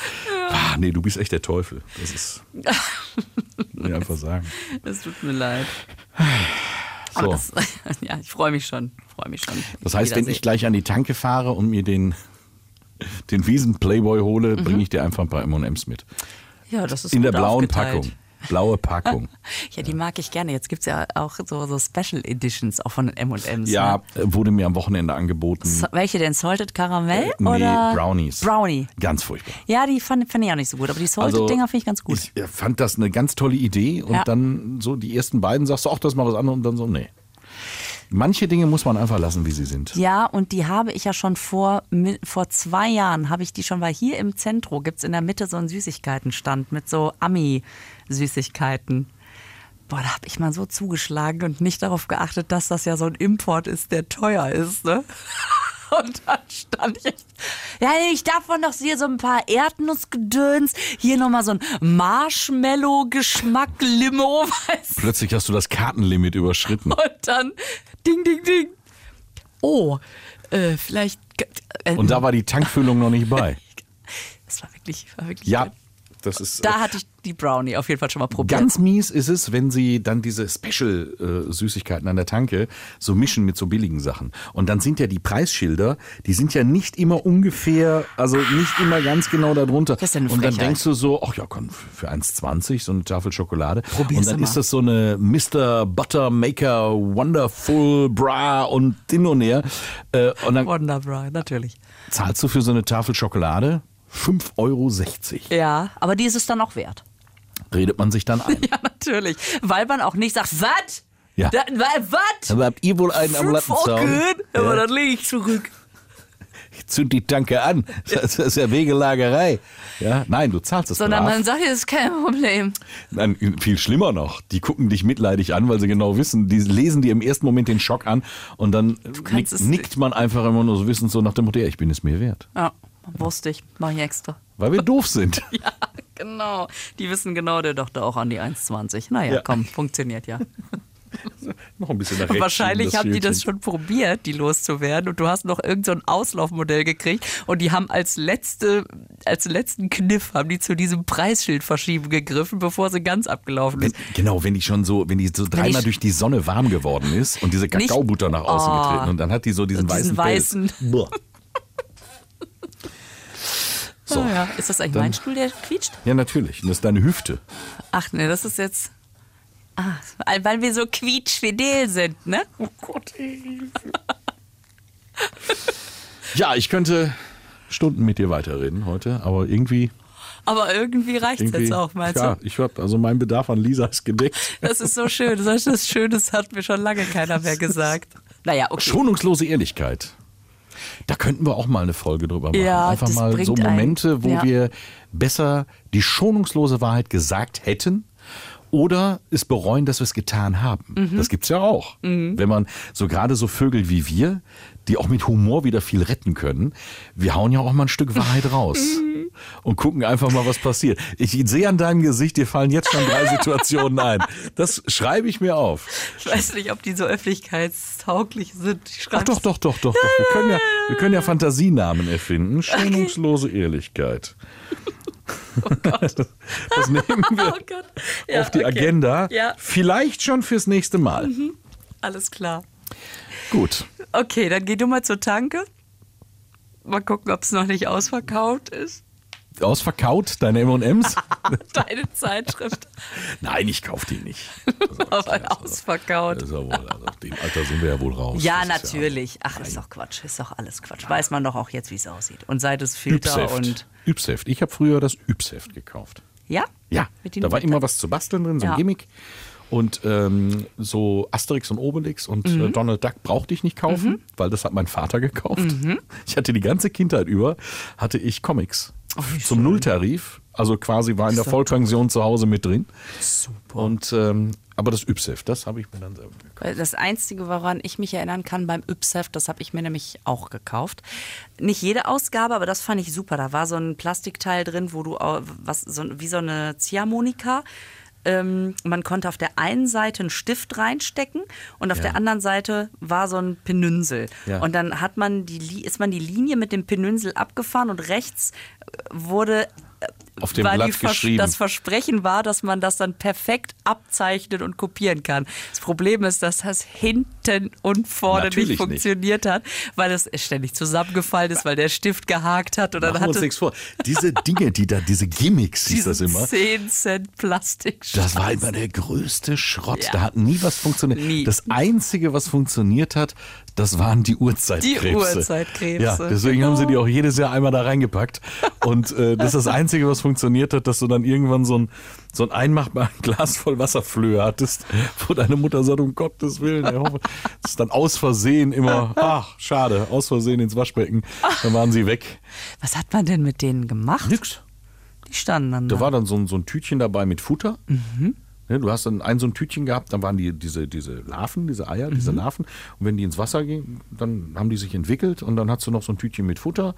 Ah, nee, du bist echt der Teufel. Das ist, muss ich einfach sagen. Es tut mir leid. So, das, ja, ich freue mich schon. Freue mich schon. das heißt, wenn ich gleich an die Tanke fahre und mir den, den Wiesen-Playboy hole, Mhm. bringe ich dir einfach ein paar M&M's mit. ja, das ist In der blauen. Packung. Blaue Packung. Ja, die mag ich gerne. Jetzt gibt es ja auch so, so Special Editions auch von M&M's. Ja, Ne? wurde mir am Wochenende angeboten. So, welche denn? Salted Caramel Äh, nee, oder? Brownies. Brownie. Ganz furchtbar. Ja, die fand, fand ich auch nicht so gut. Aber die Salted-Dinger finde ich ganz gut. Ich äh, fand das eine ganz tolle Idee und Ja. dann so die ersten beiden sagst du, ach, das mal was anderes und dann so, nee. Manche Dinge muss man einfach lassen, wie sie sind. Ja, und die habe ich ja schon vor, vor zwei Jahren, habe ich die schon, weil hier im Zentrum gibt es in der Mitte so einen Süßigkeitenstand mit so Ami-Süßigkeiten. Boah, da habe ich mal so zugeschlagen und nicht darauf geachtet, dass das ja so ein Import ist, der teuer ist, ne? Und dann stand ich, ja, ich davon noch hier so ein paar Erdnussgedöns, hier nochmal so ein Marshmallow-Geschmack, Limo, weißt du? Plötzlich hast du das Kartenlimit überschritten. Und dann ding, ding, ding. Oh, äh, vielleicht. Äh, Und da war die Tankfüllung noch nicht bei. das war wirklich, war wirklich. Ja, das ist. Da äh, hatte ich die Brownie auf jeden Fall schon mal probiert. Ganz mies ist es, wenn sie dann diese Special-Süßigkeiten an der Tanke so mischen mit so billigen Sachen. Und dann sind ja die Preisschilder, die sind ja nicht immer ungefähr, also nicht immer ganz genau darunter. Das ist ja eine Und dann denkst du so, ach ja, komm, für 1,20 so eine Tafel Schokolade. Probier's und dann mal. ist das so eine Mr. Buttermaker Wonderful Bra und hin und her. Äh, Und dann Wonderbra, natürlich. zahlst du für so eine Tafel Schokolade 5,60 Euro. Ja, aber die ist es dann auch wert. Redet man sich dann ein. Ja, natürlich. Weil man auch nicht sagt, was? Ja. Was? Aber habt ihr wohl einen am Lattenzaun? Ocken? Aber dann lege ich zurück. zünd die Tanke an. Das ist ja Wegelagerei. Ja, nein, du zahlst es Sondern brav. man sagt, das ist kein Problem. Nein, viel schlimmer noch. Die gucken dich mitleidig an, weil sie genau wissen, die lesen dir im ersten Moment den Schock an und dann es nickt man einfach immer nur so wissend so nach dem Motto, ja, ich bin es mir wert. Ja, wusste ich. Mach ich extra. Weil wir doof sind. Ja, genau. Die wissen genau, der dachte auch an die 1,20. Naja, Ja. komm, funktioniert ja. noch ein bisschen nach rechts wahrscheinlich haben die das schon probiert, die loszuwerden. Und du hast noch irgendein so Auslaufmodell gekriegt. Und die haben als letzte, als letzten Kniff haben die zu diesem Preisschild verschieben gegriffen, bevor sie ganz abgelaufen ist. Genau, wenn die schon so, wenn die so dreimal durch die Sonne warm geworden ist und diese Kakaobutter nach außen Oh. getreten und dann hat die so diesen, Diesen weißen, weißen. So. Ah ja. Ist das eigentlich Dann- mein Stuhl, der quietscht? Ja, natürlich. Und das ist deine Hüfte. Ach nee, das ist jetzt. Ah, weil wir so quietschfidel sind, ne? Oh Gott, Ja, ich könnte Stunden mit dir weiterreden heute, aber irgendwie. Aber irgendwie reicht es jetzt auch, meinst ja, du? ich habe also mein Bedarf an Lisa ist gedeckt. Das ist so schön. Solches Schönes hat mir schon lange keiner mehr gesagt. Naja, okay. Schonungslose Ehrlichkeit. Da könnten wir auch mal eine Folge drüber machen. Ja, Einfach mal so Momente, wo ja. wir besser die schonungslose Wahrheit gesagt hätten oder es bereuen, dass wir es getan haben. Mhm. Das gibt's ja auch. Wenn man so gerade so Vögel wie wir, die auch mit Humor wieder viel retten können, wir hauen ja auch mal ein Stück Wahrheit raus Mhm. und gucken einfach mal, was passiert. Ich sehe an deinem Gesicht, dir fallen jetzt schon drei Situationen ein. Das schreibe ich mir auf. Ich weiß nicht, ob die so öffentlichkeitstauglich sind. Ach doch, doch, doch, doch, doch. Wir können ja, wir können ja Fantasienamen erfinden. Schonungslose Ehrlichkeit. Das nehmen wir Oh Gott. Ja, auf die okay. Agenda. Ja, Vielleicht schon fürs nächste Mal. alles klar. Gut. Okay, dann geh du mal zur Tanke. Mal gucken, ob es noch nicht ausverkauft ist. Ausverkaut, deine M&M's? Deine Zeitschrift. Nein, ich kaufe die nicht. Aber ausverkauft. Das ist ja wohl, also auf dem Alter sind wir ja wohl raus. Ja, Das natürlich. Ach, ist doch Quatsch. Ist doch alles Quatsch. Weiß man doch auch jetzt, wie es aussieht. Und seit es Filter Ypsheft. und. Ypsheft. Ich habe früher das Ypsheft gekauft. Ja? Ja, da war immer was zu basteln drin, so ein Ja. Gimmick. Und ähm, so Asterix und Obelix und Mhm. äh, Donald Duck brauchte ich nicht kaufen, weil das hat mein Vater gekauft. Mhm. Ich hatte die ganze Kindheit über, hatte ich Comics Oh, zum Nulltarif. Also quasi war in der Vollpension zu Hause mit drin. Super. Und ähm, aber das Ypsheft, das habe ich mir dann selber gekauft. Das Einzige, woran ich mich erinnern kann beim Ypsheft, das habe ich mir nämlich auch gekauft. Nicht jede Ausgabe, aber das fand ich super. Da war so ein Plastikteil drin, wo du was so, wie so eine Ziehharmonika. Ähm, man konnte auf der einen Seite einen Stift reinstecken und auf Ja. der anderen Seite war so ein Penünsel. Ja. Und dann hat man die, ist man die Linie mit dem Penünsel abgefahren und rechts äh, wurde Auf dem Blatt Vers- geschrieben. das Versprechen war, dass man das dann perfekt abzeichnen und kopieren kann. Das Problem ist, dass das hinten und vorne Natürlich nicht nicht. funktioniert hat, weil es ständig zusammengefallen ist, weil der Stift gehakt hat dann Machen wir uns nichts vor. Diese Dinge, die da, diese Gimmicks hieß das immer. 10 Cent Plastik. Das war immer der größte Schrott. Ja. Da hat nie was funktioniert. Nie. Das Einzige, was funktioniert hat, das waren die Uhrzeitkrebse. Die Uhrzeitkrebse, Ja, deswegen haben sie die auch jedes Jahr einmal da reingepackt. Und äh, das ist das Einzige, was funktioniert hat, dass du dann irgendwann so ein, so ein einmachbares Glas voll Wasserflöhe hattest, wo deine Mutter sagt, um Gottes Willen, ich hoffe, das ist dann aus Versehen immer, ach, schade, aus Versehen ins Waschbecken. Dann waren sie weg. Was hat man denn mit denen gemacht? Nix. Die standen dann Da da. war dann so ein, so ein Tütchen dabei mit Futter. Ne, du hast dann ein so ein Tütchen gehabt, dann waren die diese, diese Larven, diese Eier, diese Larven. Und wenn die ins Wasser gingen, dann haben die sich entwickelt und dann hast du noch so ein Tütchen mit Futter.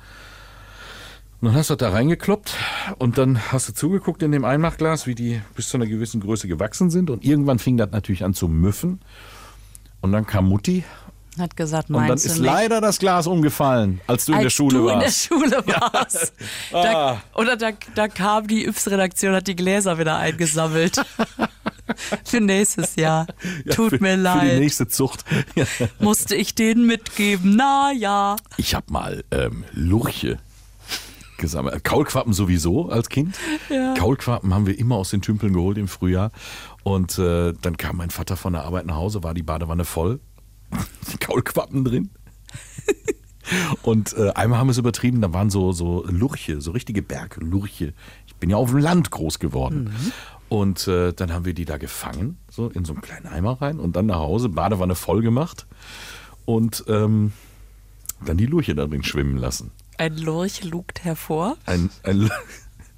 Und dann hast du das da reingekloppt und dann hast du zugeguckt in dem Einmachglas, wie die bis zu einer gewissen Größe gewachsen sind. Und irgendwann fing das natürlich an zu müffen. Und dann kam Mutti Hat gesagt, und dann meinst ist du nicht? leider das Glas umgefallen, als du in der Als Schule du warst. in der Schule warst. Ah. Da, oder da, da kam die Yps-Redaktion, hat die Gläser wieder eingesammelt. Für nächstes Jahr. Ja, Tut für, mir Für die leid. nächste Zucht. Musste ich denen mitgeben. Na ja. Ich habe mal ähm, Lurche gesammelt. Kaulquappen sowieso als Kind. Ja. Kaulquappen haben wir immer aus den Tümpeln geholt im Frühjahr. Und äh, dann kam mein Vater von der Arbeit nach Hause, war die Badewanne voll. Die Kaulquappen drin. Und äh, einmal haben wir es übertrieben, da waren so, so Lurche, so richtige Berglurche. Ich bin ja auf dem Land groß geworden. Und äh, dann haben wir die da gefangen, so in so einen kleinen Eimer rein und dann nach Hause, Badewanne voll gemacht und ähm, dann die Lurche da drin schwimmen lassen. Ein Lurch lugt hervor. Ein, ein,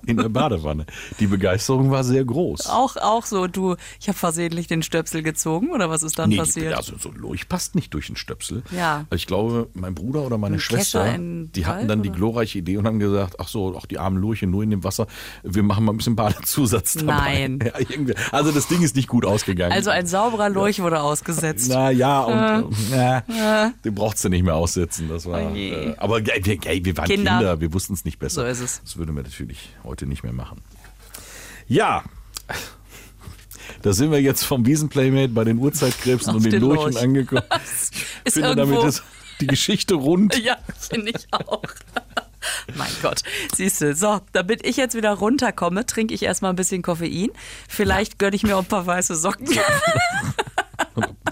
in der Badewanne. Die Begeisterung war sehr groß. Auch, auch so, du, ich habe versehentlich den Stöpsel gezogen oder was ist dann Nee, passiert? also so ein Lurch passt nicht durch den Stöpsel. Ja. Ich glaube, mein Bruder oder meine Ein Schwester, die hatten dann die oder? glorreiche Idee und haben gesagt, ach so, auch die armen Lurche nur in dem Wasser, wir machen mal ein bisschen Badezusatz dabei. Nein. Ja. Also das Ding ist nicht gut ausgegangen. also ein sauberer Lurch wurde ausgesetzt. Na ja, und äh, na, den braucht's du nicht mehr aussetzen. Das war, Oh äh, aber ey, wir, wir waren Kinder. Kinder, wir wussten es nicht besser. So ist es. Das würden wir natürlich heute nicht mehr machen. Ja, da sind wir jetzt vom Wiesenplaymate bei den Urzeitkrebsen und den den Lurchen Lurch. angekommen. Ist Ich finde, damit irgendwo- ist die Geschichte rund. Ja, finde ich auch. Mein Gott. Siehst du, so, damit ich jetzt wieder runterkomme, trinke ich erstmal ein bisschen Koffein. Vielleicht gönne ich mir auch ein paar weiße Socken.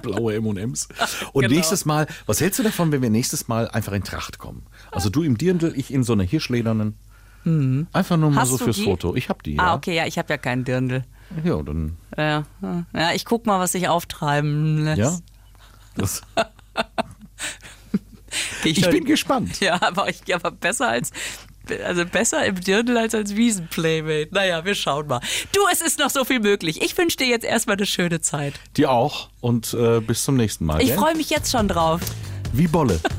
Blaue M&M's. Und Genau. nächstes Mal, was hältst du davon, wenn wir nächstes Mal einfach in Tracht kommen? Also du im Dirndl, ich in so einer hirschledernen. Einfach nur mal Mhm. Hast so fürs die? Foto. Ich hab die, Ah, ja. okay, ja, ich habe ja keinen Dirndl. Ja, dann, Ja, ja, ich guck mal, was sich auftreiben lässt. ja. Das, ich schon- bin gespannt. Ja, aber ich aber besser als also besser im Dirndl als als Wiesenplaymate. Naja, wir schauen mal. Du, es ist noch so viel möglich. Ich wünsche dir jetzt erstmal eine schöne Zeit. Dir auch und äh, bis zum nächsten Mal. Ich freue mich jetzt schon drauf. Wie Bolle.